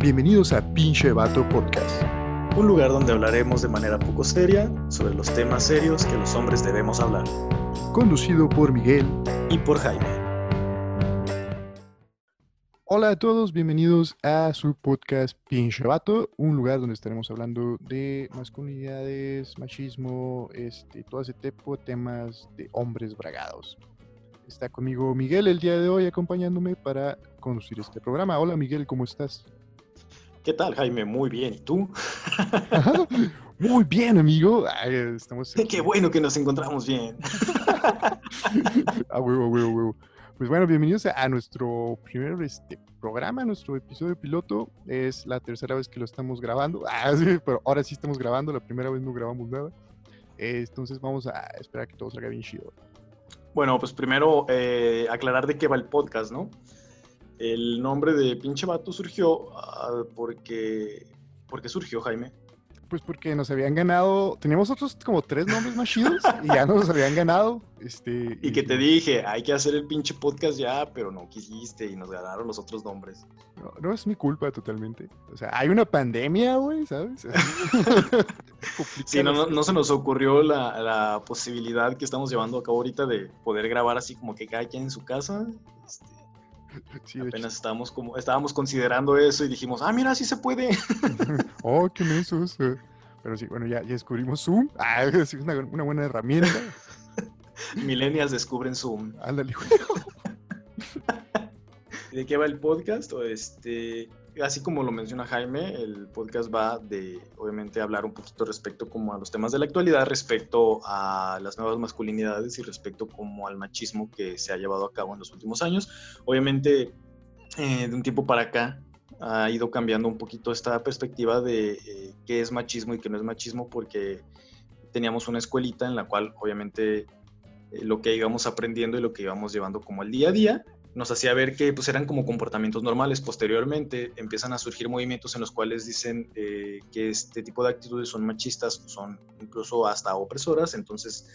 Bienvenidos a Pinche Vato Podcast. Un lugar donde hablaremos de manera poco seria sobre los temas serios que los hombres debemos hablar. Conducido por Miguel y por Jaime. Hola a todos, bienvenidos a su podcast Pinche Vato, un lugar donde estaremos hablando de masculinidades, machismo, este, todo ese tipo de temas de hombres bragados. Está conmigo Miguel el día de hoy acompañándome para conducir este programa. Hola Miguel, ¿cómo estás? ¿Qué tal, Jaime? Muy bien. ¿Y tú? Muy bien, amigo. estamos Qué bueno que nos encontramos bien. ah, huevo, huevo, huevo. Pues bueno, bienvenidos a nuestro primer este, programa, nuestro episodio piloto. Es la tercera vez que lo estamos grabando. Ah, sí, pero ahora sí estamos grabando. La primera vez no grabamos nada. entonces vamos a esperar que todo salga bien chido. Bueno, pues primero eh, aclarar de qué va el podcast, ¿no? El nombre de pinche vato surgió ah, porque... ¿Por qué surgió, Jaime? Pues porque nos habían ganado, teníamos otros como tres nombres más chidos y ya nos habían ganado. Este, y que te dije, hay que hacer el pinche podcast ya, pero no quisiste y nos ganaron los otros nombres. No, es mi culpa totalmente. O sea, hay una pandemia, güey, ¿sabes? sí, no, no, se nos ocurrió la, la, posibilidad que estamos llevando a cabo ahorita de poder grabar así como que cada quien en su casa. Este, Apenas estábamos, como, estábamos considerando eso y dijimos, ah, mira, sí se puede. oh, qué mensos. Pero sí, bueno, ya, ya descubrimos Zoom. Ah, es una, una buena herramienta. Millennials descubren Zoom. Ándale, ¿De qué va el podcast? O este, así como lo menciona Jaime, el podcast va de, obviamente, hablar un poquito respecto como a los temas de la actualidad, respecto a las nuevas masculinidades y respecto como al machismo que se ha llevado a cabo en los últimos años. Obviamente, eh, de un tiempo para acá ha ido cambiando un poquito esta perspectiva de eh, qué es machismo y qué no es machismo, porque teníamos una escuelita en la cual, obviamente, eh, lo que íbamos aprendiendo y lo que íbamos llevando como al día a día, nos hacía ver que pues, eran como comportamientos normales. Posteriormente empiezan a surgir movimientos en los cuales dicen eh, que este tipo de actitudes son machistas, son incluso hasta opresoras. Entonces,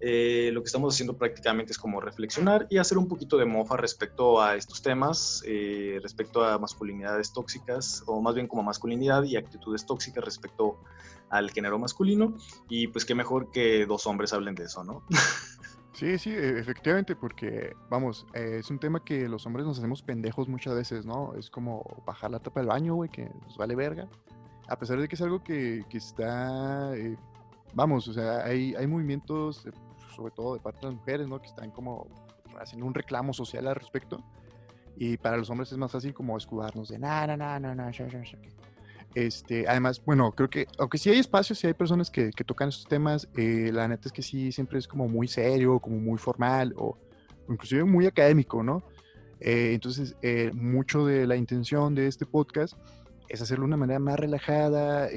eh, lo que estamos haciendo prácticamente es como reflexionar y hacer un poquito de mofa respecto a estos temas, eh, respecto a masculinidades tóxicas, o más bien como masculinidad y actitudes tóxicas respecto al género masculino. Y pues qué mejor que dos hombres hablen de eso, ¿no? Sí, sí, e, efectivamente, porque, vamos, eh, es un tema que los hombres nos hacemos pendejos muchas veces, ¿no? Es como bajar la tapa del baño, güey, que nos vale verga. A pesar de que es algo que, que está, eh, vamos, o sea, hay, hay movimientos, sobre todo de parte de las mujeres, ¿no? Que están como haciendo un reclamo social al respecto. Y para los hombres es más fácil como escudarnos de, nada, nada, nada, nada, este, además, bueno, creo que, aunque sí hay espacios, sí hay personas que, tocan estos temas, eh, la neta es que sí, siempre es como muy serio, como muy formal o, inclusive muy académico, ¿no? Eh, entonces, eh, mucho de la intención de este podcast es hacerlo de una manera más relajada,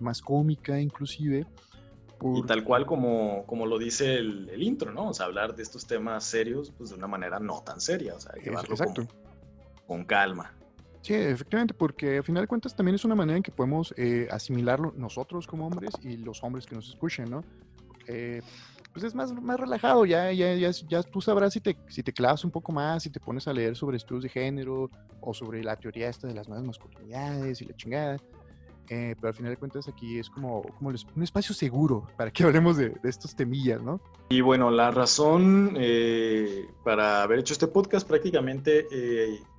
más cómica inclusive. Y tal cual como, como lo dice el, intro, ¿no? O sea, hablar de estos temas serios, pues de una manera no tan seria, o sea, llevarlo con calma. Sí, efectivamente, porque al final de cuentas también es una manera en que podemos eh, asimilarlo nosotros como hombres y los hombres que nos escuchen, ¿no? pues es más, más relajado, ya, ya, ya, ya, tú sabrás si te, si te clavas un poco más, si te pones a leer sobre estudios de género o sobre la teoría esta de las nuevas masculinidades y la chingada. Eh, pero al final de cuentas aquí es como, como un espacio seguro para que hablemos de, de estos temillas, ¿no? Y bueno, la razón eh, para haber hecho este podcast prácticamente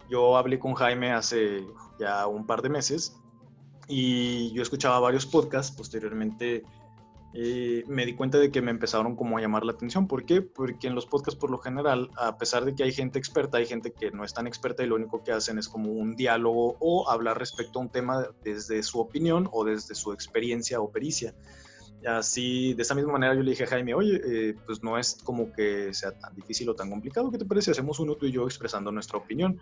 yo hablé con Jaime hace ya un par de meses y yo escuchaba varios podcasts. Posteriormente eh, me di cuenta de que me empezaron como a llamar la atención. ¿Por qué? Porque en los podcasts por lo general, a pesar de que hay gente experta, hay gente que no es tan experta y lo único que hacen es como un diálogo o hablar respecto a un tema desde su opinión o desde su experiencia o pericia así, de esa misma manera yo le dije a Jaime, oye, eh, pues no es como que sea tan difícil o tan complicado, ¿qué te parece? Hacemos uno tú y yo expresando nuestra opinión.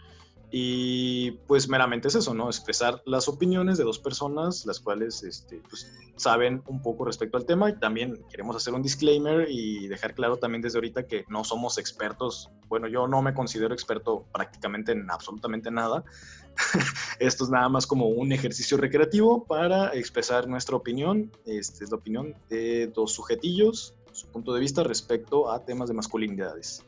Y pues meramente es eso, ¿no? Expresar las opiniones de dos personas, las cuales este, pues, saben un poco respecto al tema. Y también queremos hacer un disclaimer y dejar claro también desde ahorita que no somos expertos. Bueno, yo no me considero experto prácticamente en absolutamente nada. Esto es nada más como un ejercicio recreativo para expresar nuestra opinión. Esta es la opinión de dos sujetillos, su punto de vista respecto a temas de masculinidades.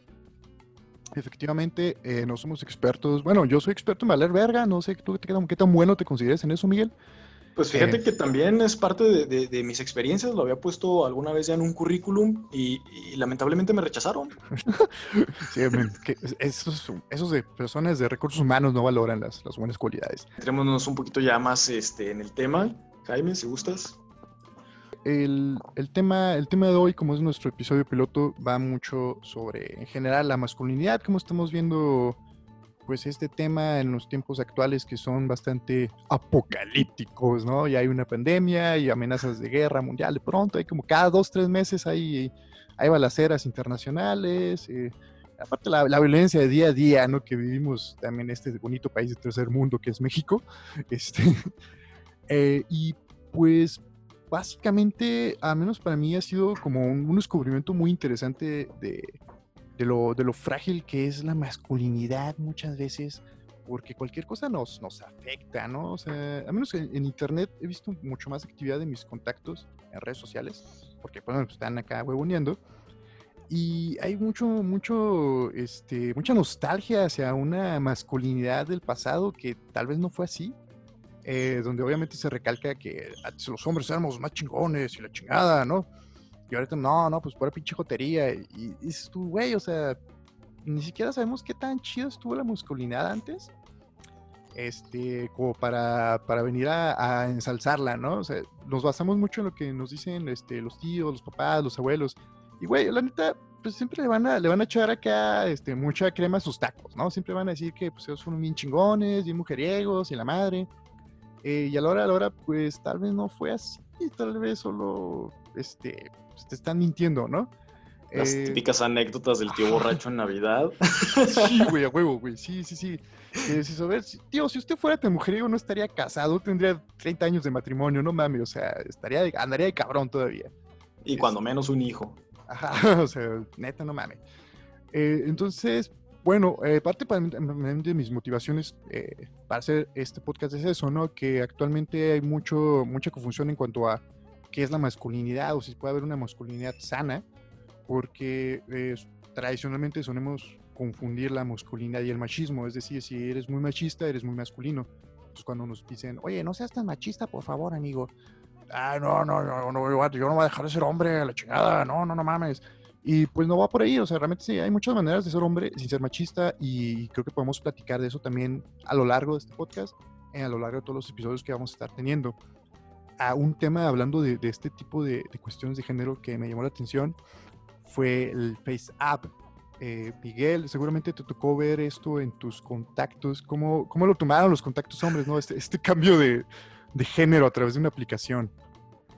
Efectivamente, eh, no somos expertos. Bueno, yo soy experto en valer verga. No sé tú qué tan bueno te consideres en eso, Miguel. Pues fíjate eh. que también es parte de, mis experiencias, lo había puesto alguna vez ya en un currículum y, lamentablemente me rechazaron. sí, esos, de personas de recursos humanos no valoran las, buenas cualidades. Entrémonos un poquito ya más este, en el tema. Jaime, si gustas. El, el, tema, el tema de hoy, como es nuestro episodio piloto, va mucho sobre, en general, la masculinidad, como estamos viendo pues este tema en los tiempos actuales que son bastante apocalípticos, ¿no? Ya hay una pandemia y amenazas de guerra mundial de pronto, hay como cada dos, tres meses hay, hay balaceras internacionales, eh, aparte la, la, violencia de día a día, ¿no? Que vivimos también en este bonito país de tercer mundo que es México, este, eh, y pues básicamente, al menos para mí ha sido como un descubrimiento muy interesante de de lo, de lo frágil que es la masculinidad muchas veces, porque cualquier cosa nos, afecta, ¿no? O sea, a menos en, en internet he visto mucho más actividad de mis contactos en redes sociales, porque bueno, pues, están acá huevoneando, y hay mucho, mucho, este, mucha nostalgia hacia una masculinidad del pasado que tal vez no fue así, eh, donde obviamente se recalca que los hombres éramos más chingones y la chingada, ¿no? Y ahorita, no, no, pues pura pinche jotería. Y, dices tú, güey, o sea, ni siquiera sabemos qué tan chido estuvo la masculinidad antes. Este, como para, para venir a, ensalzarla, ¿no? O sea, nos basamos mucho en lo que nos dicen este, los tíos, los papás, los abuelos. Y, güey, la neta, pues siempre le van a, le van a echar acá este, mucha crema a sus tacos, ¿no? Siempre van a decir que pues ellos son bien chingones, bien mujeriegos y la madre. Eh, y a la hora, a la hora, pues tal vez no fue así, tal vez solo, este, pues, te están mintiendo, ¿no? Las eh, típicas anécdotas del tío borracho en Navidad. Sí, güey, a huevo, güey. Sí, sí, sí. a ver, tío, si usted fuera tan mujeriego no estaría casado, tendría 30 años de matrimonio, no mames, o sea, estaría andaría de cabrón todavía. Y cuando menos un hijo. Ajá, o sea, neta, no mames. Eh, entonces, bueno, eh, parte de mis motivaciones para hacer este podcast es eso, ¿no? Que actualmente hay mucho, mucha confusión en cuanto a qué es la masculinidad o si puede haber una masculinidad sana, porque eh, tradicionalmente solemos confundir la masculinidad y el machismo, es decir, si eres muy machista, eres muy masculino. Entonces cuando nos dicen, oye, no seas tan machista, por favor, amigo. Ah, no, no, no, no, yo no voy a dejar de ser hombre, la chingada, no, no, no mames. Y pues no va por ahí, o sea, realmente sí, hay muchas maneras de ser hombre sin ser machista y creo que podemos platicar de eso también a lo largo de este podcast, y a lo largo de todos los episodios que vamos a estar teniendo a un tema hablando de, este tipo de, cuestiones de género que me llamó la atención fue el Face App. Eh, Miguel, seguramente te tocó ver esto en tus contactos. ¿Cómo, cómo lo tomaron los contactos hombres, no? Este, este cambio de, de género a través de una aplicación.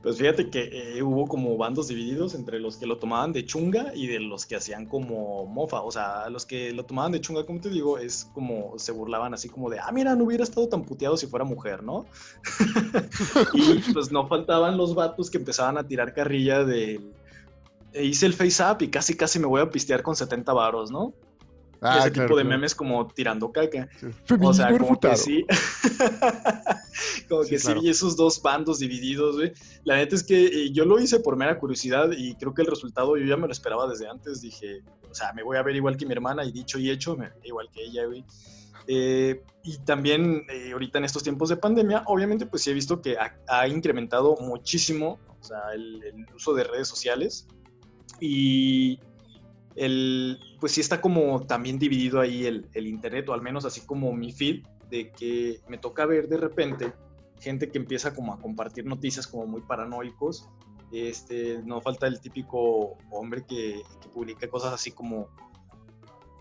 Pues fíjate que eh, hubo como bandos divididos entre los que lo tomaban de chunga y de los que hacían como mofa. O sea, los que lo tomaban de chunga, como te digo, es como se burlaban así como de, ah, mira, no hubiera estado tan puteado si fuera mujer, ¿no? y pues no faltaban los vatos que empezaban a tirar carrilla de, hice el face up y casi casi me voy a pistear con 70 varos, ¿no? Ah, ese tipo de memes como tirando caca. O sea, como que sí. como que sí vi esos dos bandos divididos, güey. La neta es que eh, yo lo hice por mera curiosidad y creo que el resultado yo ya me lo esperaba desde antes. Dije, o sea, me voy a ver igual que mi hermana y dicho y hecho, me igual que ella, güey. Eh, y también eh, ahorita en estos tiempos de pandemia, obviamente pues sí he visto que ha, incrementado muchísimo o sea, el uso de redes sociales. Y el, pues sí está como también dividido ahí el, el, internet, o al menos así como mi feed, de que me toca ver de repente gente que empieza como a compartir noticias como muy paranoicos. Este, no falta el típico hombre que, que publica cosas así como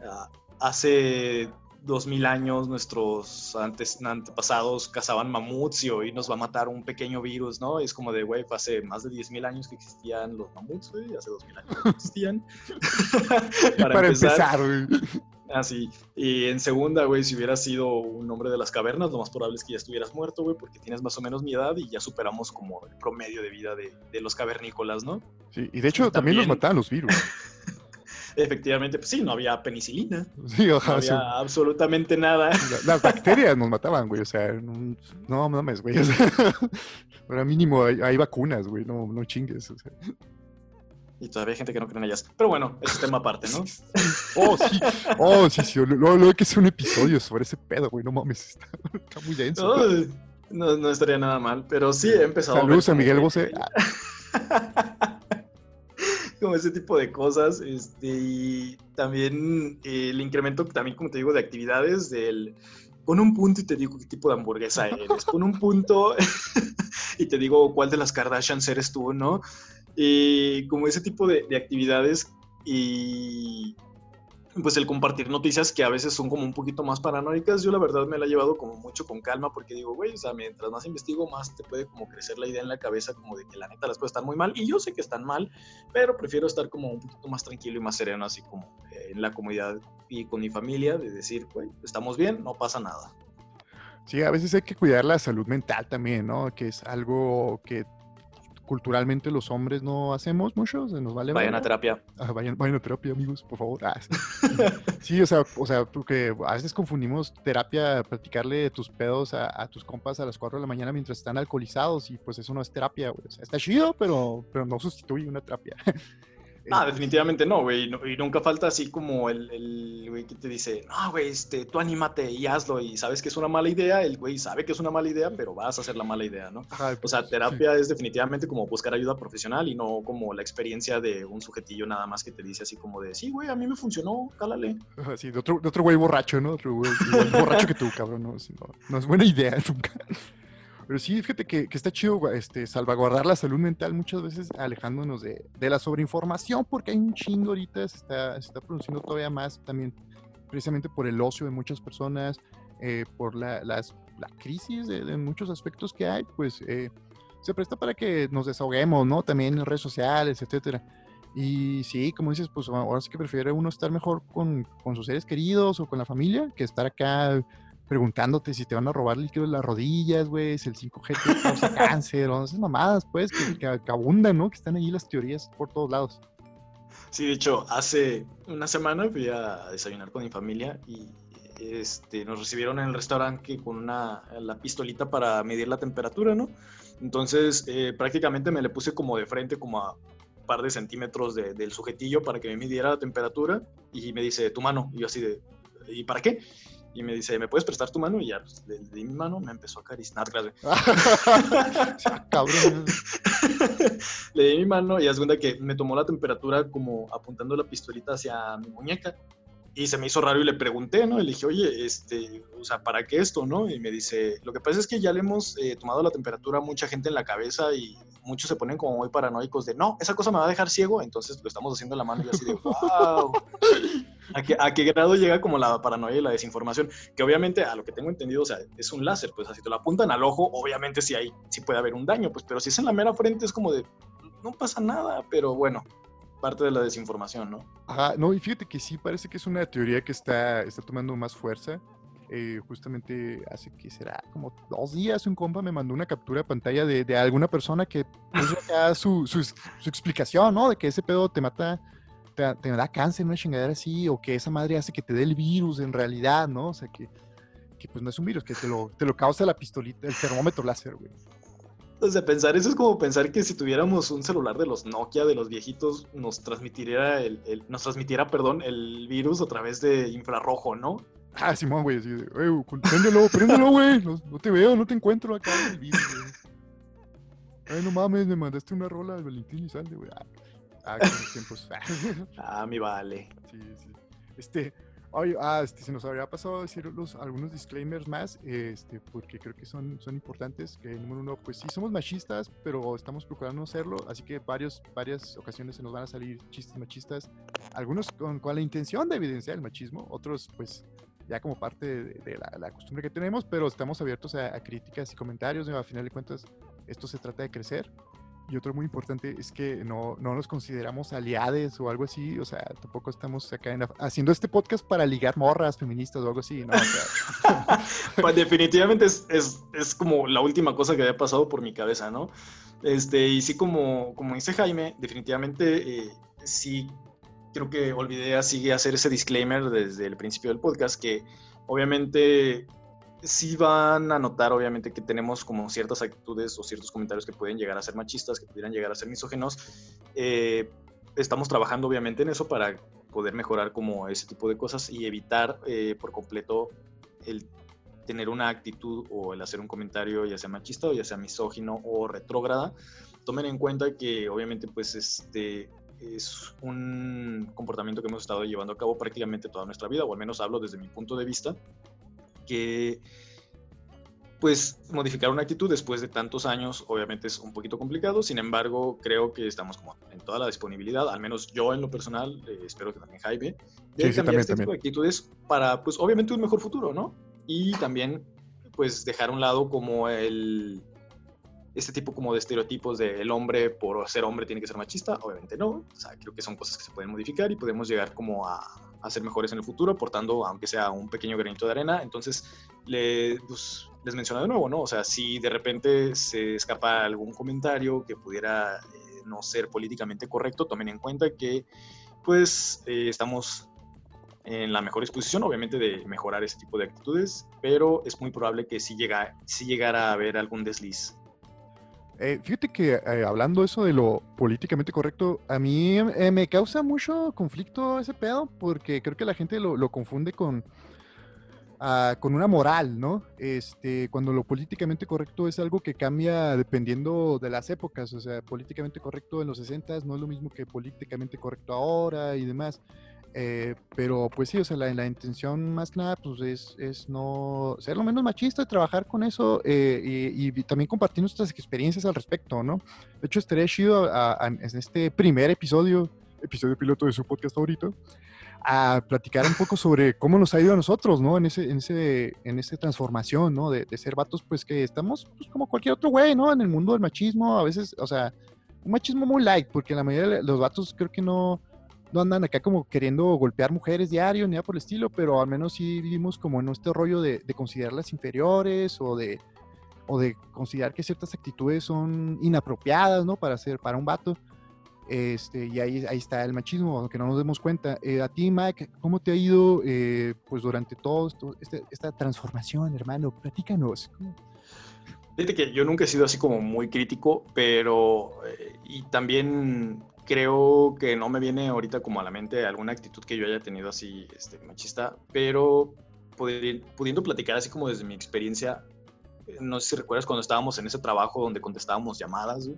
uh, hace dos mil años nuestros antes, antepasados cazaban mamuts y hoy nos va a matar un pequeño virus, ¿no? Es como de, güey, hace más de diez mil años que existían los mamuts, güey, hace dos mil años que existían. para, empezar, güey. Así. Ah, y en segunda, güey, si hubieras sido un hombre de las cavernas, lo más probable es que ya estuvieras muerto, güey, porque tienes más o menos mi edad y ya superamos como el promedio de vida de, de los cavernícolas, ¿no? Sí, y de hecho también, también los mataban los virus. efectivamente, pues sí, no había penicilina. Sí, no había absolutamente nada. Las bacterias nos mataban, güey. O sea, no, no mames, güey. O mínimo hay, vacunas, güey. No, no chingues. y todavía hay gente que no cree en ellas. Pero bueno, ese es tema aparte, ¿no? oh, sí, oh, sí, sí. Luego hay que hacer un episodio sobre ese pedo, güey. No mames, está, muy denso. No, no, estaría nada mal, pero sí he empezado Saludos a, Miguel Bosé. como ese tipo de cosas. Este, y también eh, el incremento, también como te digo, de actividades del... Pon un punto y te digo qué tipo de hamburguesa eres. Pon un punto y te digo cuál de las Kardashians eres tú, ¿no? Y como ese tipo de, de actividades y pues el compartir noticias que a veces son como un poquito más paranoicas, yo la verdad me la he llevado como mucho con calma porque digo, güey, o sea, mientras más investigo, más te puede como crecer la idea en la cabeza como de que la neta las cosas están muy mal y yo sé que están mal, pero prefiero estar como un poquito más tranquilo y más sereno así como eh, en la comunidad y con mi familia de decir, güey, estamos bien, no pasa nada. Sí, a veces hay que cuidar la salud mental también, ¿no? Que es algo que culturalmente los hombres no hacemos mucho, se nos vale. Vayan a terapia. Ah, vayan, vayan, a terapia, amigos, por favor. Ah, sí. o sea, o sea, porque a veces confundimos terapia, practicarle tus pedos a, tus compas a las 4 de la mañana mientras están alcoholizados y pues eso no es terapia, O sea, está chido, pero, pero no sustituye una terapia. Ah, definitivamente no, güey. y nunca falta así como el, güey que te dice, no, güey, este, tú anímate y hazlo. Y sabes que es una mala idea. El güey sabe que es una mala idea, pero vas a hacer la mala idea, ¿no? o sea, terapia es definitivamente como buscar ayuda profesional y no como la experiencia de un sujetillo nada más que te dice así como de, sí, güey, a mí me funcionó, cálale. Sí, de otro, de otro güey borracho, ¿no? Otro güey borracho que tú, cabrón. No, no es buena idea nunca. Pero sí, fíjate que, que, está chido este, salvaguardar la salud mental muchas veces alejándonos de, de, la sobreinformación, porque hay un chingo ahorita, se está, se está produciendo todavía más también precisamente por el ocio de muchas personas, eh, por la, las, la crisis de, muchos aspectos que hay, pues eh, se presta para que nos desahoguemos, ¿no? También en redes sociales, etcétera. Y sí, como dices, pues ahora sí que prefiere uno estar mejor con, con sus seres queridos o con la familia que estar acá preguntándote si te van a robar líquido de las rodillas, güey, si el 5G te causa cáncer, o esas mamadas, pues, que, abundan, ¿no? Que están ahí las teorías por todos lados. Sí, de hecho, hace una semana fui a desayunar con mi familia y este, nos recibieron en el restaurante con una, la pistolita para medir la temperatura, ¿no? Entonces, eh, prácticamente me le puse como de frente, como a un par de centímetros del sujetillo para que me midiera la temperatura y me dice, tu mano. Y yo así de, ¿y para qué? Y me dice, ¿me puedes prestar tu mano? Y ya pues, le, di mi mano, me empezó a acariciar. Cabrón. le di mi mano y es cuenta que me tomó la temperatura como apuntando la pistolita hacia mi muñeca. Y se me hizo raro y le pregunté, ¿no? Y le dije, oye, este, o sea, ¿para qué esto, no? Y me dice, lo que pasa es que ya le hemos eh, tomado la temperatura a mucha gente en la cabeza y muchos se ponen como muy paranoicos de, no, esa cosa me va a dejar ciego, entonces lo estamos haciendo en la mano y así de, wow. ¿A qué, ¿A qué, grado llega como la paranoia y la desinformación? Que obviamente, a lo que tengo entendido, o sea, es un láser, pues así te lo apuntan al ojo, obviamente sí, hay, sí puede haber un daño, pues, pero si es en la mera frente es como de, no pasa nada, pero bueno, parte de la desinformación, ¿no? Ajá, no, y fíjate que sí, parece que es una teoría que está, está tomando más fuerza. Eh, justamente hace que será como dos días un compa me mandó una captura de pantalla de, de alguna persona que puso su, su, su, explicación, ¿no? De que ese pedo te mata, te, te, da cáncer, una chingadera así, o que esa madre hace que te dé el virus en realidad, ¿no? O sea, que, que pues no es un virus, que te lo, te lo causa la pistolita, el termómetro láser, güey. O sea, pensar eso es como pensar que si tuviéramos un celular de los Nokia, de los viejitos, nos transmitiera el, nos transmitiera, perdón, el virus a través de infrarrojo, ¿no? Ah, Simón, güey, así de, güey, préndelo, préndelo, güey, no, te veo, no te encuentro acá en el virus, güey. Ay, no mames, me mandaste una rola de Valentín y Salde, güey. Ah, ah tiempos. ah, mi vale. Sí, sí. Este, ah, este, se nos habría pasado decir algunos disclaimers más, este, porque creo que son, son importantes. Que número uno, pues sí, somos machistas, pero estamos procurando no hacerlo, así que varios, varias ocasiones se nos van a salir chistes machistas, algunos con, con la intención de evidenciar el machismo, otros pues ya como parte de, la, costumbre que tenemos, pero estamos abiertos a, a críticas y comentarios, a final de cuentas esto se trata de crecer y otro muy importante es que no, no nos consideramos aliades o algo así. O sea, tampoco estamos acá haciendo este podcast para ligar morras feministas o algo así. ¿no? pues definitivamente es, es, es, como la última cosa que había pasado por mi cabeza, ¿no? Este, y sí, como, como dice Jaime, definitivamente eh, sí creo que olvidé así hacer ese disclaimer desde el principio del podcast, que obviamente sí van a notar, obviamente, que tenemos como ciertas actitudes o ciertos comentarios que pueden llegar a ser machistas, que pudieran llegar a ser misógenos. Eh, estamos trabajando obviamente en eso para poder mejorar como ese tipo de cosas y evitar eh, por completo el tener una actitud o el hacer un comentario ya sea machista o ya sea misógino o retrógrada. Tomen en cuenta que obviamente pues este es un comportamiento que hemos estado llevando a cabo prácticamente toda nuestra vida, o al menos hablo desde mi punto de vista, que pues modificar una actitud después de tantos años obviamente es un poquito complicado, sin embargo creo que estamos como en toda la disponibilidad, al menos yo en lo personal, eh, espero que también Jaime, de cambiar este tipo de actitudes para pues obviamente un mejor futuro, ¿no? Y también pues dejar a un lado como el este tipo como de estereotipos de el hombre por ser hombre tiene que ser machista, obviamente no, o sea, creo que son cosas que se pueden modificar y podemos llegar como a, a ser mejores en el futuro, aportando aunque sea un pequeño granito de arena, entonces pues, les menciono de nuevo, ¿no? O sea, si de repente se escapa algún comentario que pudiera eh, no ser políticamente correcto, tomen en cuenta que pues eh, estamos en la mejor disposición, obviamente, de mejorar ese tipo de actitudes, pero es muy probable que si, llega, si llegara a haber algún desliz eh, fíjate que eh, hablando eso de lo políticamente correcto, a mí eh, me causa mucho conflicto ese pedo porque creo que la gente lo, confunde con, ah, con una moral, ¿no? Este, cuando lo políticamente correcto es algo que cambia dependiendo de las épocas, o sea, políticamente correcto en los 60 no es lo mismo que políticamente correcto ahora y demás. Eh, pero pues sí, o sea, la, la, intención más que nada pues es, es no ser lo menos machista, trabajar con eso eh, y, también compartir nuestras experiencias al respecto, ¿no? De hecho, estaría chido en este primer episodio, episodio piloto de su podcast favorito, a platicar un poco sobre cómo nos ha ido a nosotros, ¿no? En ese, en ese, en esa transformación, ¿no? De, de, ser vatos, pues que estamos pues, como cualquier otro güey, ¿no? En el mundo del machismo, a veces, o sea, un machismo muy light, porque la mayoría de los vatos creo que no no andan acá como queriendo golpear mujeres diario ni nada por el estilo, pero al menos sí vivimos como en este rollo de, considerarlas inferiores o de, o de considerar que ciertas actitudes son inapropiadas, ¿no? Para ser, para un vato. Este, y ahí, ahí está el machismo, aunque no nos demos cuenta. Eh, a ti, Mike, ¿cómo te ha ido eh, pues durante todo esto, este, esta transformación, hermano? Platícanos. Fíjate que yo nunca he sido así como muy crítico, pero eh, y también creo que no me viene ahorita como a la mente alguna actitud que yo haya tenido así este, machista, pero pudiendo platicar así como desde mi experiencia, eh, no sé si recuerdas cuando estábamos en ese trabajo donde contestábamos llamadas.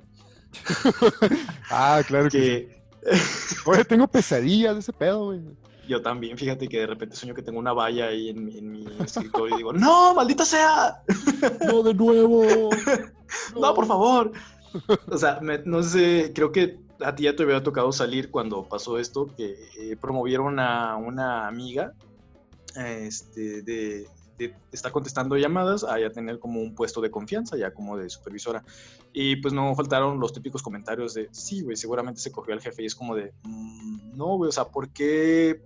ah, claro que, Oye, tengo pesadillas de ese pedo, güey. Yo también, fíjate que de repente sueño que tengo una valla ahí en, mi escritorio y digo, ¡No, maldita sea! ¡No, de nuevo! no, por favor. O sea, no sé, creo que a ti ya te había tocado salir cuando pasó esto, que eh, promovieron a una amiga este, de, estar contestando llamadas a ya tener como un puesto de confianza, ya como de supervisora. Y pues no faltaron los típicos comentarios de, sí, güey, seguramente se cogió al jefe y es como de, mm, no, güey, o sea, ¿por qué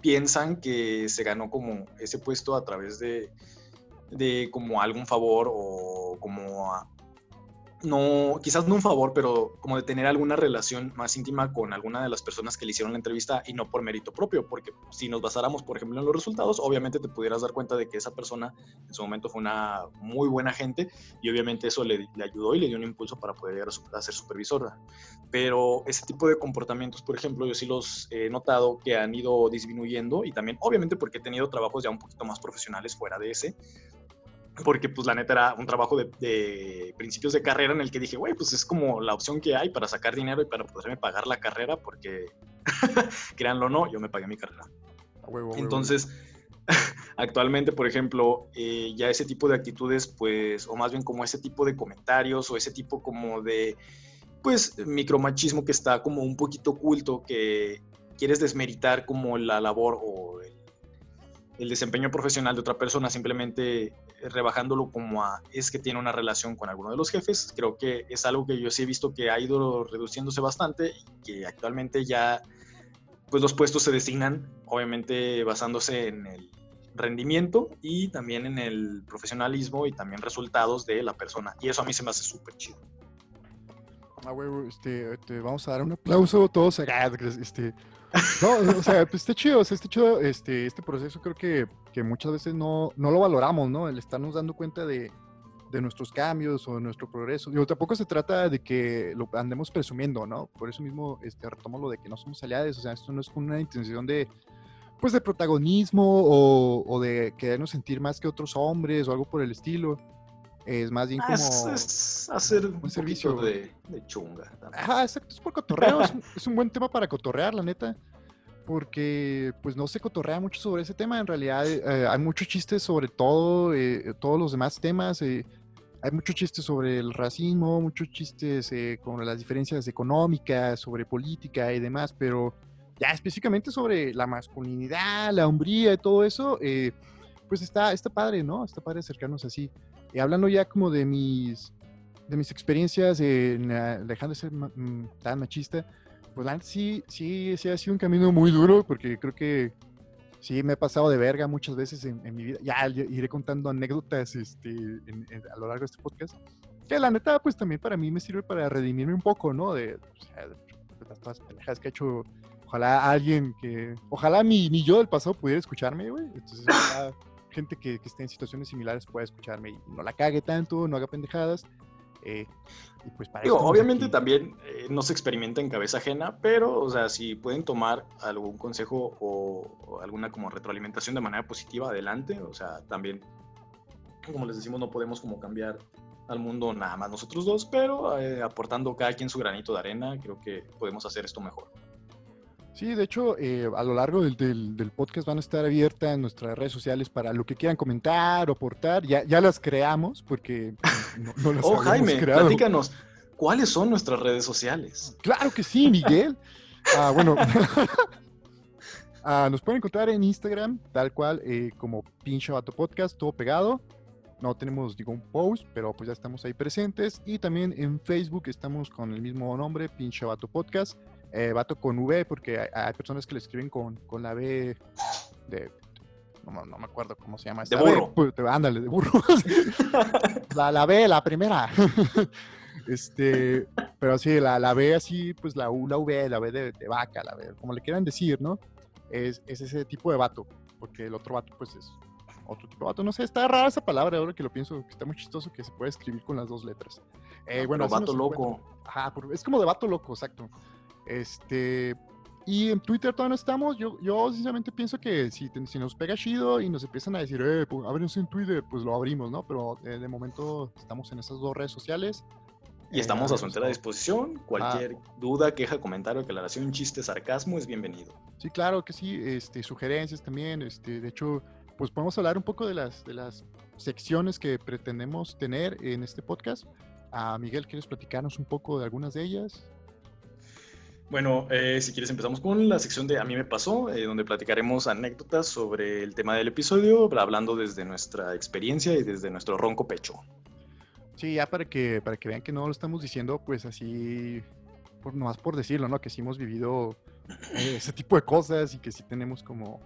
piensan que se ganó como ese puesto a través de, de como algún favor o como no, quizás no un favor, pero como de tener alguna relación más íntima con alguna de las personas que le hicieron la entrevista y no por mérito propio, porque si nos basáramos, por ejemplo, en los resultados, obviamente te pudieras dar cuenta de que esa persona en su momento fue una muy buena gente y obviamente eso le, ayudó y le dio un impulso para poder llegar a, ser supervisora. Pero ese tipo de comportamientos, por ejemplo, yo sí los he notado que han ido disminuyendo y también, obviamente, porque he tenido trabajos ya un poquito más profesionales fuera de ese, porque pues la neta era un trabajo de, principios de carrera en el que dije, güey, pues es como la opción que hay para sacar dinero y para poderme pagar la carrera, porque, créanlo o no, yo me pagué mi carrera. Entonces, actualmente, por ejemplo, eh, ya ese tipo de actitudes, pues, o más bien como ese tipo de comentarios o ese tipo como de, pues, micromachismo que está como un poquito oculto, que quieres desmeritar como la labor o el desempeño profesional de otra persona simplemente rebajándolo como a es que tiene una relación con alguno de los jefes. Creo que es algo que yo sí he visto que ha ido reduciéndose bastante y que actualmente ya pues los puestos se designan obviamente basándose en el rendimiento y también en el profesionalismo y también resultados de la persona. Y eso a mí se me hace súper chido. Ah, este, este, vamos a dar un aplauso todos este, no, o sea, pues está chido, está chido este, este proceso creo que, que muchas veces no, no lo valoramos, ¿no? El estarnos dando cuenta de, de nuestros cambios o de nuestro progreso. Digo, tampoco se trata de que lo andemos presumiendo, ¿no? Por eso mismo este, retomo lo de que no somos aliados, o sea, esto no es con una intención de, pues, de protagonismo o de querernos sentir más que otros hombres o algo por el estilo. Es más bien Ah, como... es, es hacer un, un servicio, de, de chunga. también. Ajá, exacto, es por cotorreo, es, un, es un buen tema para cotorrear, la neta, porque pues no se cotorrea mucho sobre ese tema, en realidad eh, hay muchos chistes sobre todo, eh, todos los demás temas, eh, hay muchos chistes sobre el racismo, muchos chistes eh, con las diferencias económicas, sobre política y demás, pero ya específicamente sobre la masculinidad, la hombría y todo eso, eh, pues está, está padre, ¿no? Está padre acercarnos así. Y hablando ya como de mis, de mis experiencias, en, la- dejando de ser ma- mm, tan machista, pues la sí, sí, sí ha sido un camino muy duro, porque creo que sí me he pasado de verga muchas veces en, en mi vida. Ya iré contando anécdotas este, en- en- a lo largo de este podcast. Que la neta, pues también para mí me sirve para redimirme un poco, ¿no? De, o sea, de- de todas las pendejadas que ha hecho. Ojalá alguien que. Ojalá mi, mi yo del pasado pudiera escucharme, güey. Entonces, ojalá gente que, que esté en situaciones similares pueda escucharme y no la cague tanto, no haga pendejadas. eh, y pues para Digo, obviamente aquí. también eh, no se experimenta en cabeza ajena, pero, o sea, si pueden tomar algún consejo o, o alguna como retroalimentación de manera positiva, adelante. O sea, también, como les decimos, no podemos como cambiar al mundo nada más nosotros dos, pero eh, aportando cada quien su granito de arena, creo que podemos hacer esto mejor. Sí, de hecho, eh, a lo largo del, del- del podcast van a estar abiertas nuestras redes sociales para lo que quieran comentar o aportar. Ya, ya las creamos porque no, no las Oh, Jaime, creado. platícanos, ¿cuáles son nuestras redes sociales? Claro que sí, Miguel. Ah, bueno, Ah, nos pueden encontrar en Instagram, tal cual, eh, como pinche vato podcast, todo pegado. No tenemos ningún post, pero pues ya estamos ahí presentes. Y también en Facebook estamos con el mismo nombre, pinche vato podcast. Eh, vato con V, porque hay, hay personas que le escriben con, con la B de. No, me- no me acuerdo cómo se llama. De esa B, burro. pues, ándale, de burro. la, la B, la primera. este, pero sí, la, la B así, pues la U, la V, la B de, de vaca, la B, como le quieran decir, ¿no? Es, es ese tipo de vato, porque el otro vato, pues es otro tipo de vato. No sé, está rara esa palabra ahora que lo pienso, que está muy chistoso que se puede escribir con las dos letras. Eh, bueno, Pero así vato loco. Ajá, es como de vato loco, exacto. Este, y en Twitter todavía no estamos. Yo, yo sinceramente pienso que si, si nos pega chido y nos empiezan a decir, eh, pues, ábrenos en Twitter, pues lo abrimos, ¿no? Pero eh, de momento estamos en esas dos redes sociales. Y estamos Eh, a su entera disposición. Cualquier duda, queja, comentario, aclaración, chiste, sarcasmo es bienvenido. Sí, claro que sí, este, sugerencias también, este, de hecho, pues podemos hablar un poco de las, de las secciones que pretendemos tener en este podcast. Ah, Miguel, ¿quieres platicarnos un poco de algunas de ellas? Bueno, eh, si quieres empezamos con la sección de A mí me pasó, eh, donde platicaremos anécdotas sobre el tema del episodio, hablando desde nuestra experiencia y desde nuestro ronco pecho. Sí, ya para que, para que vean que no lo estamos diciendo, pues así, por, nomás por decirlo, ¿no? Que sí hemos vivido eh, ese tipo de cosas y que sí tenemos como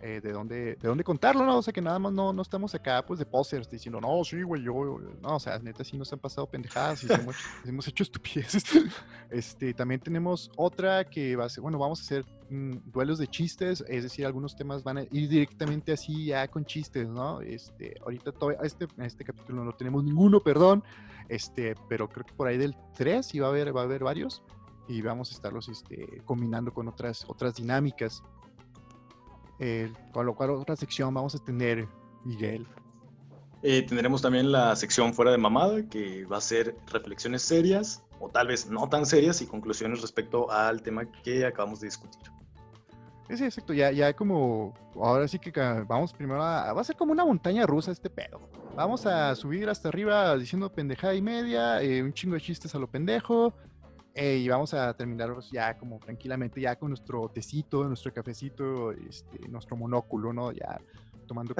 eh, de dónde de dónde contarlo, ¿no? O sea, que nada más no, no estamos acá, pues, de posers diciendo, no, sí, güey, yo, no, o sea, neta, sí nos han pasado pendejadas y hemos, hemos hecho estupideces. Este, también tenemos otra que va a ser, bueno, vamos a hacer mm, duelos de chistes, es decir, algunos temas van a ir directamente así ya con chistes, ¿no? Este, ahorita todavía, este, este capítulo no tenemos ninguno, perdón, este, pero creo que por ahí del 3 sí va a haber, va a haber varios y vamos a estarlos este, combinando con otras, otras dinámicas. Eh, con lo cual otra sección vamos a tener, Miguel. Eh, tendremos también la sección fuera de mamada, que va a ser reflexiones serias, o tal vez no tan serias, y conclusiones respecto al tema que acabamos de discutir. Sí, exacto, ya, ya como, ahora sí que vamos primero a, va a ser como una montaña rusa este pedo. Vamos a subir hasta arriba diciendo pendejada y media, eh, un chingo de chistes a lo pendejo, eh, y vamos a terminar ya como tranquilamente, ya con nuestro tecito, nuestro cafecito, este, nuestro monóculo, ¿no? Ya tomando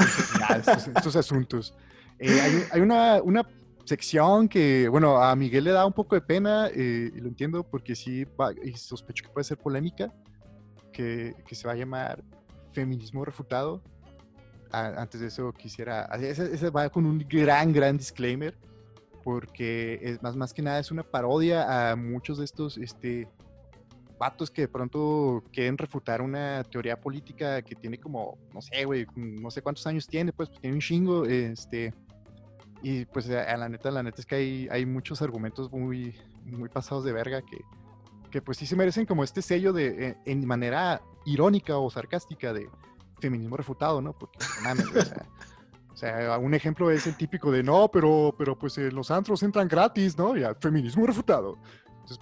estos, estos asuntos. Eh, hay hay una, una sección que, bueno, a Miguel le da un poco de pena, eh, y lo entiendo porque sí, va- y sospecho que puede ser polémica, que, que se va a llamar Feminismo Refutado. A- antes de eso quisiera, ese va con un gran, gran disclaimer, porque es más, más que nada es una parodia a muchos de estos este, vatos que de pronto quieren refutar una teoría política que tiene como, no sé, güey, no sé cuántos años tiene, pues tiene un chingo, este, Y pues a la neta, la neta es que hay, hay muchos argumentos muy, muy pasados de verga que, que pues sí se merecen como este sello de, eh, en manera irónica o sarcástica de feminismo refutado, ¿no? Porque, mames, o sea, o sea, un ejemplo es el típico de, no, pero, pero pues eh, los antros entran gratis, ¿no? Ya, feminismo refutado.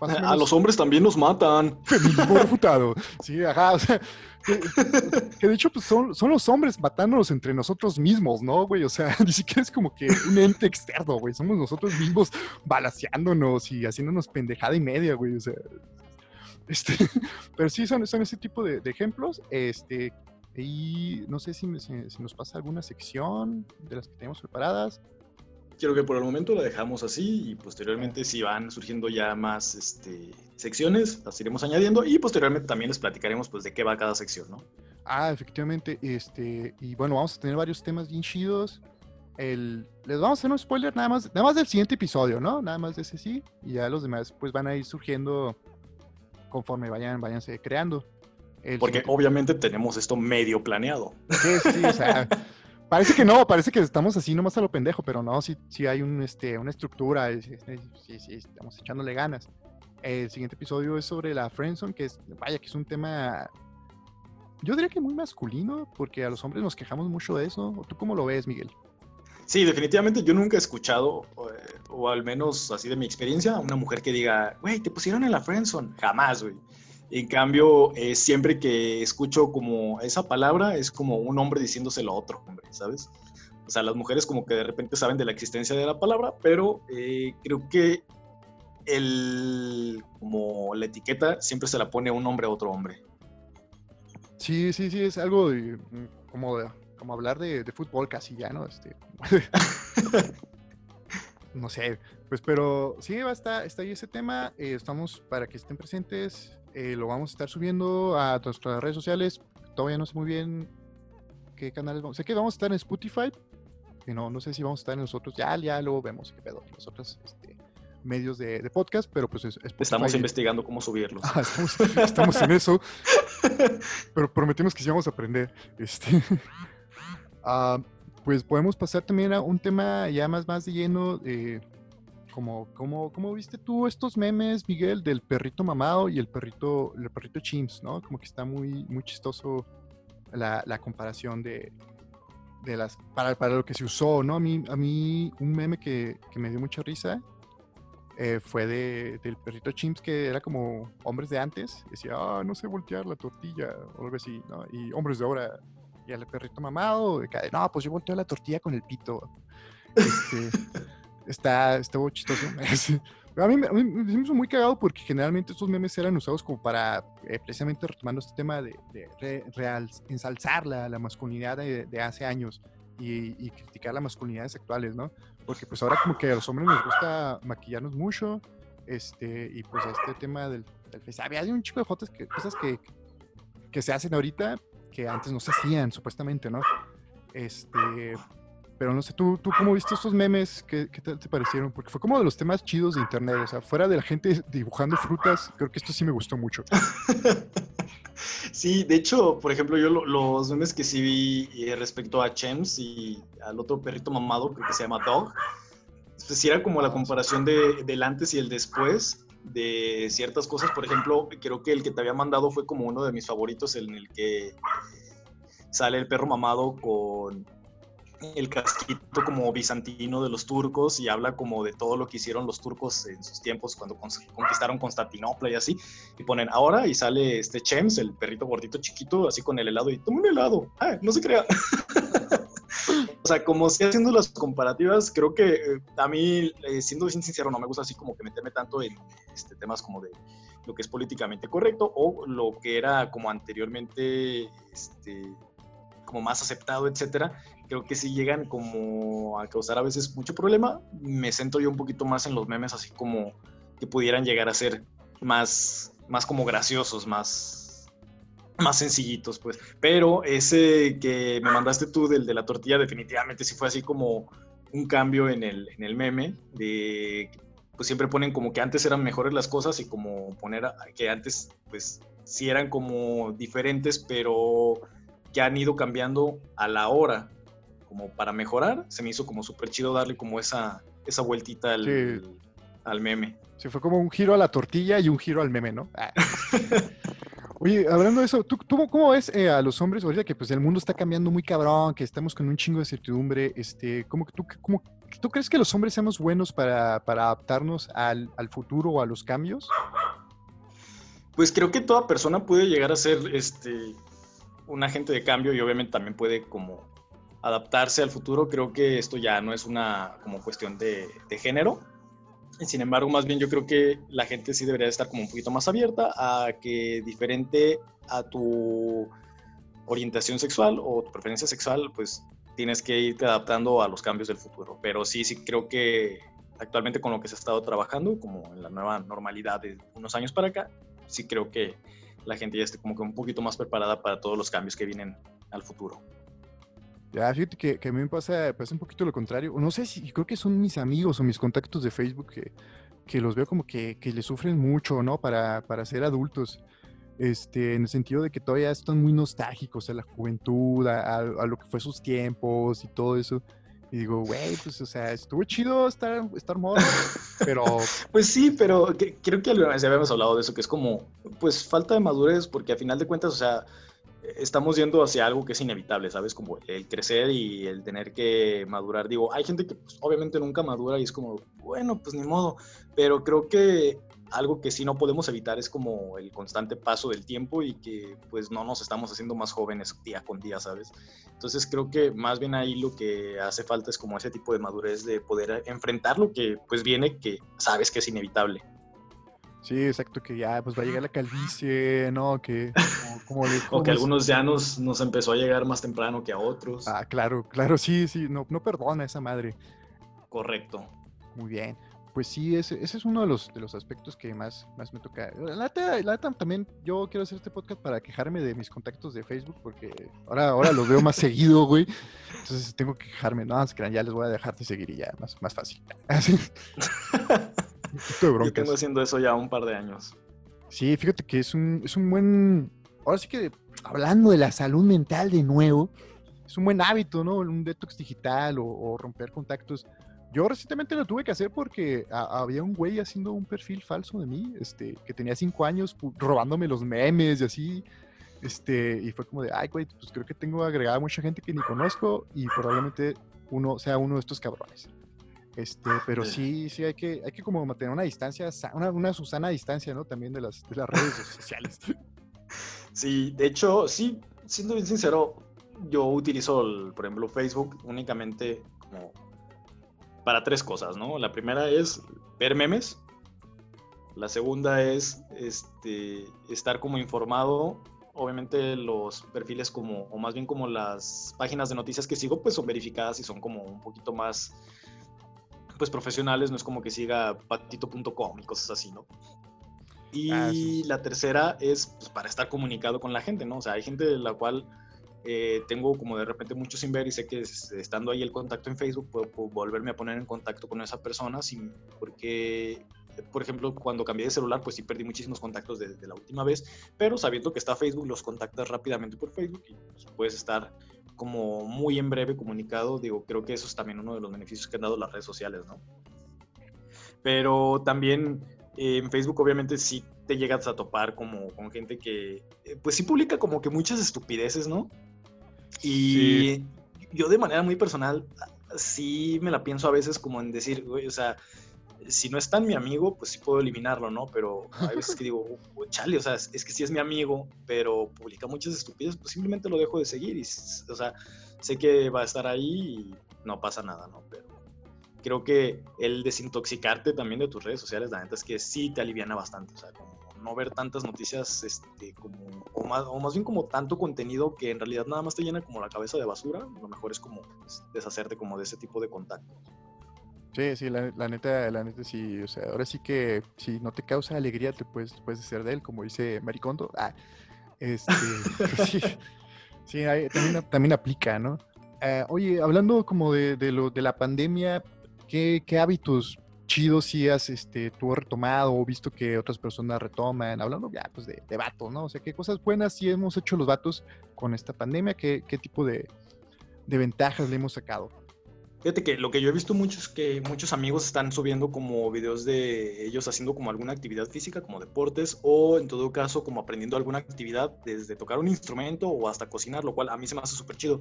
A los hombres también nos matan. Feminismo refutado. Sí, ajá. O sea, que, de hecho pues son, son los hombres matándonos entre nosotros mismos, ¿no, güey? O sea, ni siquiera es como que un ente externo, güey. Somos nosotros mismos balaseándonos y haciéndonos pendejada y media, güey. O sea, este, pero sí son, son ese tipo de, ejemplos. Este, y no sé si, si, nos pasa alguna sección de las que tenemos preparadas. Quiero que por el momento la dejamos así y posteriormente si van surgiendo ya más este, secciones, las iremos añadiendo y posteriormente también les platicaremos pues de qué va cada sección, ¿no? Ah, efectivamente, este, y bueno, vamos a tener varios temas bien chidos. El, les vamos a hacer un spoiler nada más, nada más del siguiente episodio, ¿no? Nada más de ese sí, y ya los demás pues van a ir surgiendo conforme vayan, váyanse creando. Porque obviamente tenemos esto medio planeado. Sí, sí, o sea, parece que no, parece que estamos así nomás a lo pendejo, pero no, sí, sí hay un, este, una estructura, sí, sí, estamos echándole ganas. El siguiente episodio es sobre la friendzone, que es, vaya, que es un tema, yo diría que muy masculino, porque a los hombres nos quejamos mucho de eso. ¿Tú cómo lo ves, Miguel? Sí, definitivamente yo nunca he escuchado, eh, o al menos así de mi experiencia, una mujer que diga, güey, te pusieron en la friendzone. Jamás, güey. En cambio, eh, siempre que escucho como esa palabra, es como un hombre diciéndoselo a otro hombre, ¿sabes? O sea, las mujeres como que de repente saben de la existencia de la palabra, pero eh, creo que el, como la etiqueta siempre se la pone un hombre a otro hombre. Sí, sí, sí, es algo como, como hablar de, fútbol casi ya, ¿no? Este, no sé, pues pero sí, va a estar, está ahí ese tema, eh, estamos para que estén presentes, eh, lo vamos a estar subiendo a nuestras redes sociales. Todavía no sé muy bien qué canales vamos. Sé que vamos a estar en Spotify. Y no, no sé si vamos a estar en nosotros. Ya, ya luego vemos qué pedo. Los este, medios de, podcast, pero pues es, Estamos investigando cómo subirlos. Ah, estamos, en eso. pero prometemos que sí vamos a aprender. Este, ah, pues podemos pasar también a un tema ya más, más de lleno. Eh, como, como, ¿cómo viste tú estos memes, Miguel, del perrito mamado y el perrito, el perrito chimps, ¿no? Como que está muy, muy chistoso la, comparación de, de las, para, para, lo que se usó, ¿no? A mí, a mí un meme que, que me dio mucha risa eh, fue de, del perrito chimps que era como hombres de antes, decía, ah, no sé voltear la tortilla o algo así, ¿no? Y hombres de ahora, y el perrito mamado, no, pues yo volteo la tortilla con el pito. Este, está, estuvo chistoso. a mí, me hizo muy cagado porque generalmente estos memes eran usados como para, eh, precisamente retomando este tema de, real, ensalzar la, la masculinidad de, hace años y, criticar las masculinidades actuales, ¿no? Porque pues ahora como que a los hombres nos gusta maquillarnos mucho, este, y pues este tema del, del había un chico de fotos que, cosas que, que se hacen ahorita que antes no se hacían, supuestamente, ¿no? Este, pero no sé, ¿tú, tú cómo viste estos memes? ¿Qué, ¿Qué, te parecieron? Porque fue como de los temas chidos de internet. O sea, fuera de la gente dibujando frutas, creo que esto sí me gustó mucho. sí, de hecho, por ejemplo, yo los memes que sí vi eh, respecto a Chems y al otro perrito mamado, creo que se llama Dog, pues sí era como la comparación de, del antes y el después de ciertas cosas. Por ejemplo, creo que el que te había mandado fue como uno de mis favoritos, en el que sale el perro mamado con el casquito como bizantino de los turcos y habla como de todo lo que hicieron los turcos en sus tiempos cuando conquistaron Constantinopla y así. Y ponen ahora y sale este Chems, el perrito gordito chiquito, así con el helado y toma un helado. Ah, no se crea. o sea, como si haciendo las comparativas, creo que eh, a mí, eh, siendo sincero, no me gusta así como que meterme tanto en este, temas como de lo que es políticamente correcto o lo que era como anteriormente este, como más aceptado, etcétera, creo que si llegan como a causar a veces mucho problema. Me centro yo un poquito más en los memes, así como que pudieran llegar a ser más, más como graciosos, más, más sencillitos, pues. Pero ese que me mandaste tú del de la tortilla, definitivamente sí fue así como un cambio en el, en el meme, de pues siempre ponen como que antes eran mejores las cosas y como poner que antes pues sí eran como diferentes, pero que han ido cambiando a la hora. como para mejorar, se me hizo como súper chido darle como esa, esa vueltita al, al meme. Sí, fue como un giro a la tortilla y un giro al meme, ¿no? Ah. Oye, hablando de eso, ¿tú, cómo ves eh, a los hombres ahorita que pues el mundo está cambiando muy cabrón, que estamos con un chingo de certidumbre? Este, ¿cómo, tú, cómo, ¿Tú crees que los hombres seamos buenos para, para adaptarnos al, al, futuro o a los cambios? Pues creo que toda persona puede llegar a ser este, un agente de cambio y obviamente también puede como adaptarse al futuro. Creo que esto ya no es una como cuestión de, de género sin embargo, más bien yo creo que la gente sí debería estar como un poquito más abierta a que diferente a tu orientación sexual o tu preferencia sexual, pues tienes que irte adaptando a los cambios del futuro. Pero sí, sí creo que actualmente con lo que se ha estado trabajando, como en la nueva normalidad de unos años para acá, sí creo que la gente ya esté como que un poquito más preparada para todos los cambios que vienen al futuro. Ya, fíjate que, a mí me pasa, pasa un poquito lo contrario. No sé si creo que son mis amigos o mis contactos de Facebook que, que los veo como que, que le sufren mucho, ¿no? Para, para ser adultos. Este, en el sentido de que todavía están muy nostálgicos a la juventud, a, lo que fue sus tiempos y todo eso. Y digo, güey, pues, o sea, estuvo chido estar, estar modo, pero... pues sí, pero creo que alguna vez ya habíamos hablado de eso, que es como, pues, falta de madurez, porque a final de cuentas, o sea, estamos yendo hacia algo que es inevitable, ¿sabes? Como el crecer y el tener que madurar. Digo, hay gente que pues, obviamente nunca madura y es como, bueno, pues ni modo, pero creo que algo que sí no podemos evitar es como el constante paso del tiempo y que pues no nos estamos haciendo más jóvenes día con día, ¿sabes? Entonces creo que más bien ahí lo que hace falta es como ese tipo de madurez de poder enfrentar lo que pues viene que sabes que es inevitable. Sí, exacto, que ya pues va a llegar la calvicie, ¿no? Que como, o que algunos ya nos, nos empezó a llegar más temprano que a otros. Ah, claro, claro, sí, sí, no, no perdona esa madre. Correcto. Muy bien. Pues sí, ese, ese es uno de los, de los aspectos que más, más me toca. La la también yo quiero hacer este podcast para quejarme de mis contactos de Facebook porque ahora, ahora los veo más seguido, güey. Entonces tengo que quejarme. No, ya les voy a dejar de seguir y ya, más, más fácil. Yo tengo haciendo eso ya un par de años. Sí, fíjate que es un, es un buen. Ahora sí que hablando de la salud mental de nuevo, es un buen hábito, ¿no? Un detox digital o, romper contactos. Yo recientemente lo tuve que hacer porque había un güey haciendo un perfil falso de mí, este, que tenía cinco años robándome los memes y así. Este, y fue como de, ay, güey, pues creo que tengo agregada mucha gente que ni conozco y probablemente uno sea uno de estos cabrones. Este, pero sí, sí hay que, hay que como mantener una distancia, una, una Susana distancia, ¿no? También de las, de las redes sociales. Sí, de hecho, sí, siendo bien sincero, yo utilizo, por ejemplo, Facebook únicamente como para tres cosas, ¿no? La primera es ver memes. La segunda es este, estar como informado. Obviamente los perfiles como, o más bien como las páginas de noticias que sigo, pues son verificadas y son como un poquito más pues profesionales, no es como que siga patito.com y cosas así, ¿no? Y ah, la tercera es pues, para estar comunicado con la gente, ¿no? O sea, hay gente de la cual eh, tengo como de repente mucho sin ver y sé que estando ahí el contacto en Facebook puedo, volverme a poner en contacto con esa persona sin, porque, por ejemplo, cuando cambié de celular, pues sí perdí muchísimos contactos desde la última vez, pero sabiendo que está Facebook, los contactas rápidamente por Facebook y pues, puedes estar como muy en breve comunicado, digo, creo que eso es también uno de los beneficios que han dado las redes sociales, ¿no? Pero también eh, en Facebook obviamente sí te llegas a topar como con gente que, eh, pues sí publica como que muchas estupideces, ¿no? Y yo de manera muy personal, sí me la pienso a veces como en decir, güey, o sea, si no es tan mi amigo, pues sí puedo eliminarlo, ¿no? Pero hay veces que digo, oh, chale, o sea, es, que sí es mi amigo, pero publica muchas estupideces, pues simplemente lo dejo de seguir y, o sea, sé que va a estar ahí y no pasa nada, ¿no? Pero creo que el desintoxicarte también de tus redes sociales, la neta es que sí te aliviana bastante, o sea, como no ver tantas noticias, este, como, o más, o más bien como tanto contenido que en realidad nada más te llena como la cabeza de basura, lo mejor es como pues, deshacerte como de ese tipo de contactos. Sí, sí, la, neta, la neta sí, o sea, ahora sí que si no te causa alegría te puedes, puedes ser de él, como dice Maricondo. Ah, este, pues sí, sí también, aplica, ¿no? Eh, oye, hablando como de, de, lo, de la pandemia, ¿qué, ¿qué, hábitos chidos sí has este, tú has retomado o visto que otras personas retoman? Hablando ya, pues de, de vatos, ¿no? O sea, ¿qué cosas buenas sí hemos hecho los vatos con esta pandemia? ¿Qué, qué tipo de, de ventajas le hemos sacado. Fíjate que lo que yo he visto mucho es que muchos amigos están subiendo como videos de ellos haciendo como alguna actividad física, como deportes, o en todo caso como aprendiendo alguna actividad desde tocar un instrumento o hasta cocinar, lo cual a mí se me hace súper chido.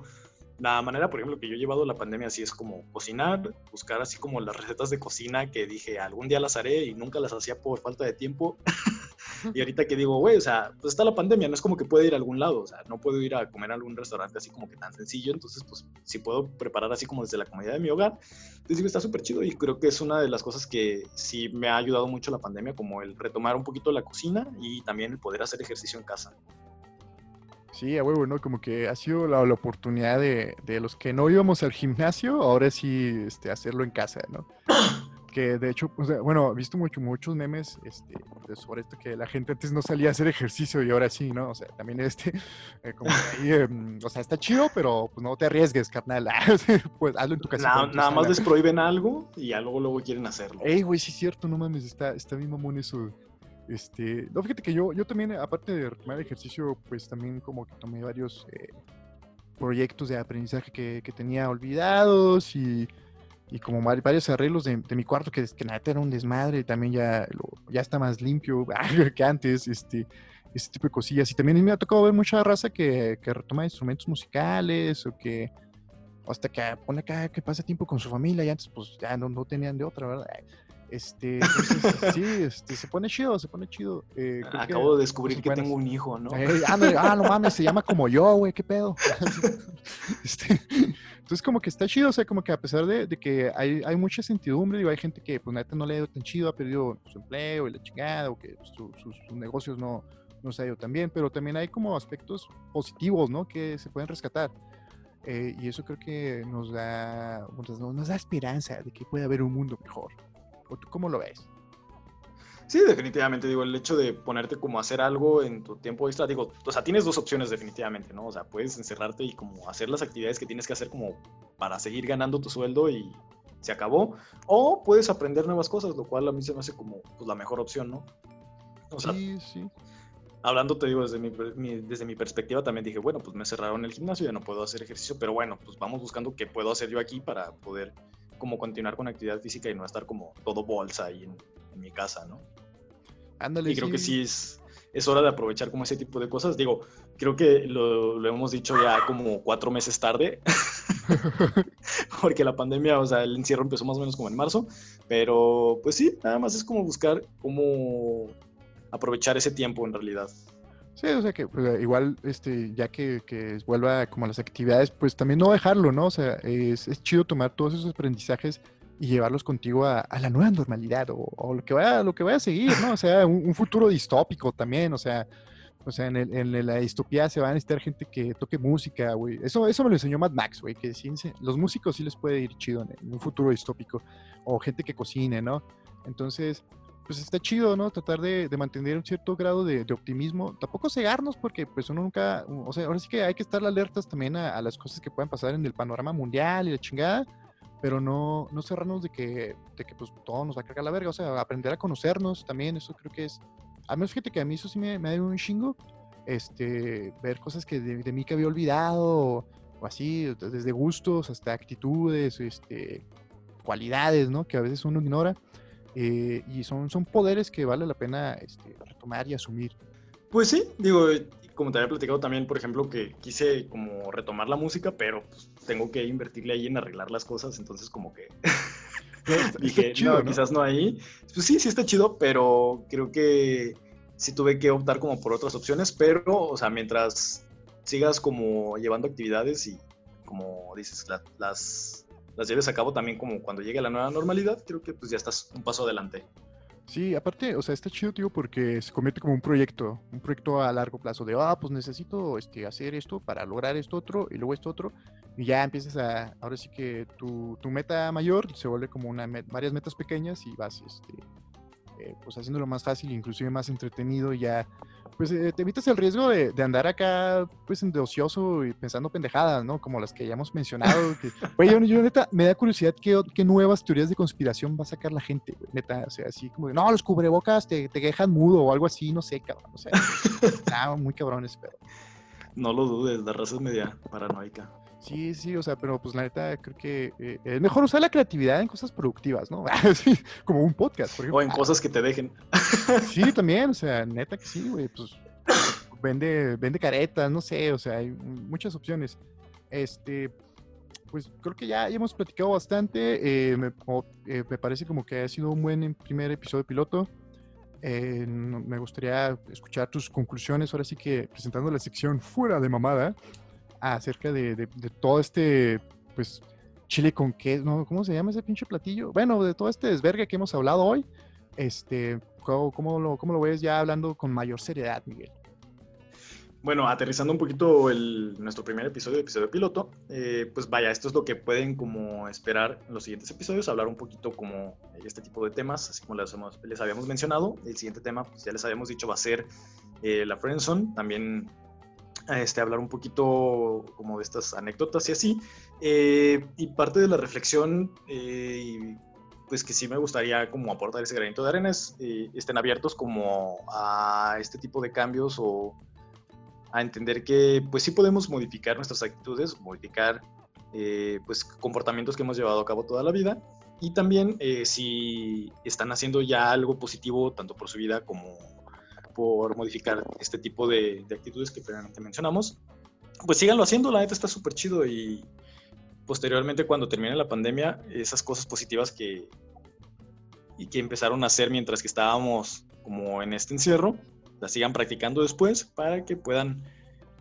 La manera, por ejemplo, que yo he llevado la pandemia así es como cocinar, buscar así como las recetas de cocina que dije algún día las haré y nunca las hacía por falta de tiempo. Y ahorita que digo, güey, o sea, pues está la pandemia, no es como que pueda ir a algún lado, o sea, no puedo ir a comer a algún restaurante así como que tan sencillo, entonces, pues, si puedo preparar así como desde la comodidad de mi hogar, entonces digo, está súper chido y creo que es una de las cosas que sí me ha ayudado mucho la pandemia, como el retomar un poquito la cocina y también el poder hacer ejercicio en casa. Sí, a huevo, ¿no? Como que ha sido la, oportunidad de, de, los que no íbamos al gimnasio, ahora sí este, hacerlo en casa, ¿no? que de hecho, pues, bueno, he visto mucho, muchos memes este, sobre esto que la gente antes no salía a hacer ejercicio y ahora sí, ¿no? O sea, también este, eh, como ahí, em, o sea, está chido, pero pues no te arriesgues, carnal. pues hazlo en tu casa. nada más les prohíben algo y ya luego, luego quieren hacerlo. Ey, güey, sí es cierto, no mames, está, está bien mamón eso. Este, no, fíjate que yo, yo también, aparte de retomar ejercicio, pues también como que tomé varios eh, proyectos de aprendizaje que, que tenía olvidados y y como varios arreglos de, mi cuarto que, que nada era un desmadre, también ya, ya está más limpio que antes, este, este tipo de cosillas. Y también me ha tocado ver mucha raza que, que retoma instrumentos musicales o que hasta que pone que pasa tiempo con su familia y antes pues ya no tenían de otra, ¿verdad? Este, sí, este, se pone chido, se pone chido. Eh, Acabo de descubrir que tengo un hijo, ¿no? ah, no mames, se llama como yo, güey, qué pedo. este, entonces, como que está chido, o sea, como que a pesar de, que hay, hay, mucha incertidumbre, digo, hay gente que, pues, neta, no le ha ido tan chido, ha perdido su empleo y la chingada, o que pues, sus negocios no, no se ha ido tan bien, pero también hay como aspectos positivos, ¿no? Que se pueden rescatar. Eh, y eso creo que nos da, nos da esperanza de que puede haber un mundo mejor. ¿O tú cómo lo ves? Sí, definitivamente, digo, el hecho de ponerte como a hacer algo en tu tiempo extra, digo, o sea, tienes dos opciones definitivamente, ¿no? O sea, puedes encerrarte y como hacer las actividades que tienes que hacer como para seguir ganando tu sueldo y se acabó, o puedes aprender nuevas cosas, lo cual a mí se me hace como pues, la mejor opción, ¿no? sí, sí. Hablando, te digo, desde mi, desde mi perspectiva también dije, bueno, pues me cerraron el gimnasio, ya no puedo hacer ejercicio, pero bueno, pues vamos buscando qué puedo hacer yo aquí para poder como continuar con actividad física y no estar como todo bolsa ahí en, mi casa, ¿no? Ándale. Y creo que sí es, es hora de aprovechar como ese tipo de cosas. Digo, creo que lo, lo hemos dicho ya como cuatro meses tarde, porque la pandemia, o sea, el encierro empezó más o menos como en marzo, pero pues sí, nada más es como buscar cómo aprovechar ese tiempo en realidad. Sí, o sea que pues, igual, este, ya que, que, vuelva como a las actividades, pues también no dejarlo, ¿no? O sea, es, es chido tomar todos esos aprendizajes y llevarlos contigo a, a la nueva normalidad o, o, lo que vaya, lo que vaya a seguir, ¿no? O sea, un, futuro distópico también, o sea, o sea, en, el, en, la distopía se va a necesitar gente que toque música, güey. Eso, eso me lo enseñó Mad Max, güey, que sí, los músicos sí les puede ir chido en, un futuro distópico o gente que cocine, ¿no? Entonces, pues está chido, ¿no? Tratar de, mantener un cierto grado de, optimismo. Tampoco cegarnos porque pues uno nunca, o sea, ahora sí que hay que estar alertas también a, las cosas que puedan pasar en el panorama mundial y la chingada, pero no, no cerrarnos de que, de que pues todo nos va a cargar la verga, o sea, aprender a conocernos también, eso creo que es, a menos fíjate que a mí eso sí me, me dado un chingo, este, ver cosas que de, mí que había olvidado, o, o así, desde gustos hasta actitudes, este, cualidades, ¿no? Que a veces uno ignora. Eh, y son, son poderes que vale la pena este, retomar y asumir. Pues sí, digo, como te había platicado también, por ejemplo, que quise como retomar la música, pero pues, tengo que invertirle ahí en arreglar las cosas, entonces como que dije, no, quizás no ahí. Pues sí, sí está chido, pero creo que sí tuve que optar como por otras opciones, pero, o sea, mientras sigas como llevando actividades y como dices, las las lleves a cabo también como cuando llegue la nueva normalidad, creo que pues ya estás un paso adelante. Sí, aparte, o sea, está chido, tío, porque se convierte como un proyecto, un proyecto a largo plazo de, ah, pues necesito este, hacer esto para lograr esto otro y luego esto otro, y ya empiezas a, ahora sí que tu, tu meta mayor se vuelve como una varias metas pequeñas y vas, este, eh, pues haciéndolo más fácil, inclusive más entretenido, y ya pues eh, te evitas el riesgo de, de, andar acá, pues, de ocioso y pensando pendejadas, ¿no? Como las que ya hemos mencionado. Que, güey, yo, yo, neta, me da curiosidad qué, qué, nuevas teorías de conspiración va a sacar la gente, güey, neta. O sea, así como, no, los cubrebocas te, te dejan mudo o algo así, no sé, cabrón. O sea, está muy cabrones, pero. No lo dudes, la raza es media paranoica. Sí, sí, o sea, pero pues la neta creo que eh, es mejor usar la creatividad en cosas productivas, ¿no? como un podcast, por ejemplo. O en cosas que te dejen. sí, también, o sea, neta que sí, güey, pues vende, vende caretas, no sé, o sea, hay muchas opciones. Este, pues creo que ya, hemos platicado bastante. Eh, me, eh, me, parece como que ha sido un buen primer episodio piloto. Eh, me gustaría escuchar tus conclusiones, ahora sí que presentando la sección fuera de mamada, acerca de, todo este, pues, chile con qué, ¿no? ¿Cómo se llama ese pinche platillo? Bueno, de todo este desvergue que hemos hablado hoy, este, ¿cómo, cómo, lo, cómo lo ves ya hablando con mayor seriedad, Miguel? Bueno, aterrizando un poquito el, nuestro primer episodio, episodio piloto, eh, pues vaya, esto es lo que pueden como esperar en los siguientes episodios, hablar un poquito como este tipo de temas, así como les, les habíamos mencionado. El siguiente tema, pues ya les habíamos dicho, va a ser eh, la friendzone, también este, hablar un poquito como de estas anécdotas y así. Eh, y parte de la reflexión, pues que sí me gustaría como aportar ese granito de arena es, estén abiertos como a este tipo de cambios o a entender que pues sí podemos modificar nuestras actitudes, modificar eh, pues comportamientos que hemos llevado a cabo toda la vida y también eh, si están haciendo ya algo positivo tanto por su vida como por modificar este tipo de, actitudes que previamente mencionamos, pues síganlo haciendo, la neta está súper chido y posteriormente cuando termine la pandemia, esas cosas positivas que, y que empezaron a hacer mientras que estábamos como en este encierro, la sigan practicando después para que puedan,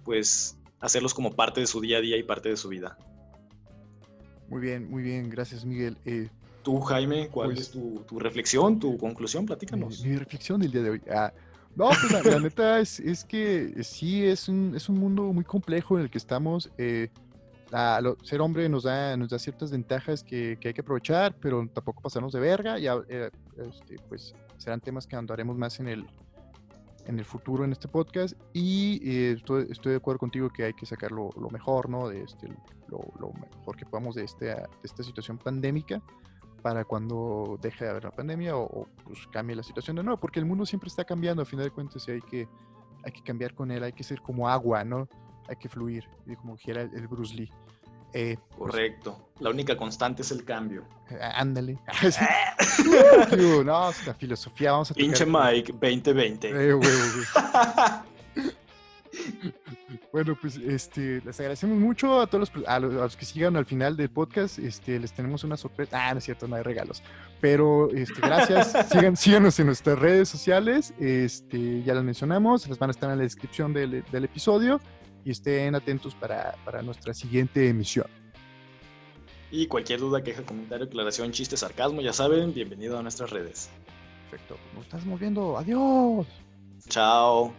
pues, hacerlos como parte de su día a día y parte de su vida. Muy bien, muy bien, gracias Miguel. Eh, Tú, Jaime, ¿cuál pues es tu, reflexión, tu conclusión? Platícanos. Mi, reflexión del día de hoy. Ah, no, pues la, neta es, que sí, es un, es un mundo muy complejo en el que estamos. Eh, ser hombre nos da, nos da ciertas ventajas que, hay que aprovechar, pero tampoco pasarnos de verga. Ya, eh, este, pues serán temas que andaremos más en el, en el futuro en este podcast y eh, estoy, estoy, de acuerdo contigo que hay que sacar lo, mejor, ¿no? De este, lo, lo, mejor que podamos de, este, de esta situación pandémica para cuando deje de haber la pandemia o, pues cambie la situación de nuevo, porque el mundo siempre está cambiando, a final de cuentas, y hay que, hay que cambiar con él, hay que ser como agua, ¿no? Hay que fluir, y como dijera el Bruce Lee. Eh, pues Correcto. la única constante es el cambio. Eh, ándale. no, la filosofía, vamos a Pinche Mike 2020. Eh, bueno, pues este, les agradecemos mucho a todos los, a los, que sigan al final del podcast. Este, les tenemos una sorpresa. Ah, no es cierto, no hay regalos. Pero este, gracias. Sigan, síganos en nuestras redes sociales. Este, ya las mencionamos. Las van a estar en la descripción del, del episodio y estén atentos para, para nuestra siguiente emisión. Y cualquier duda, queja, comentario, aclaración, chiste, sarcasmo, ya saben, bienvenido a nuestras redes. Perfecto, nos estamos viendo. Adiós. Chao.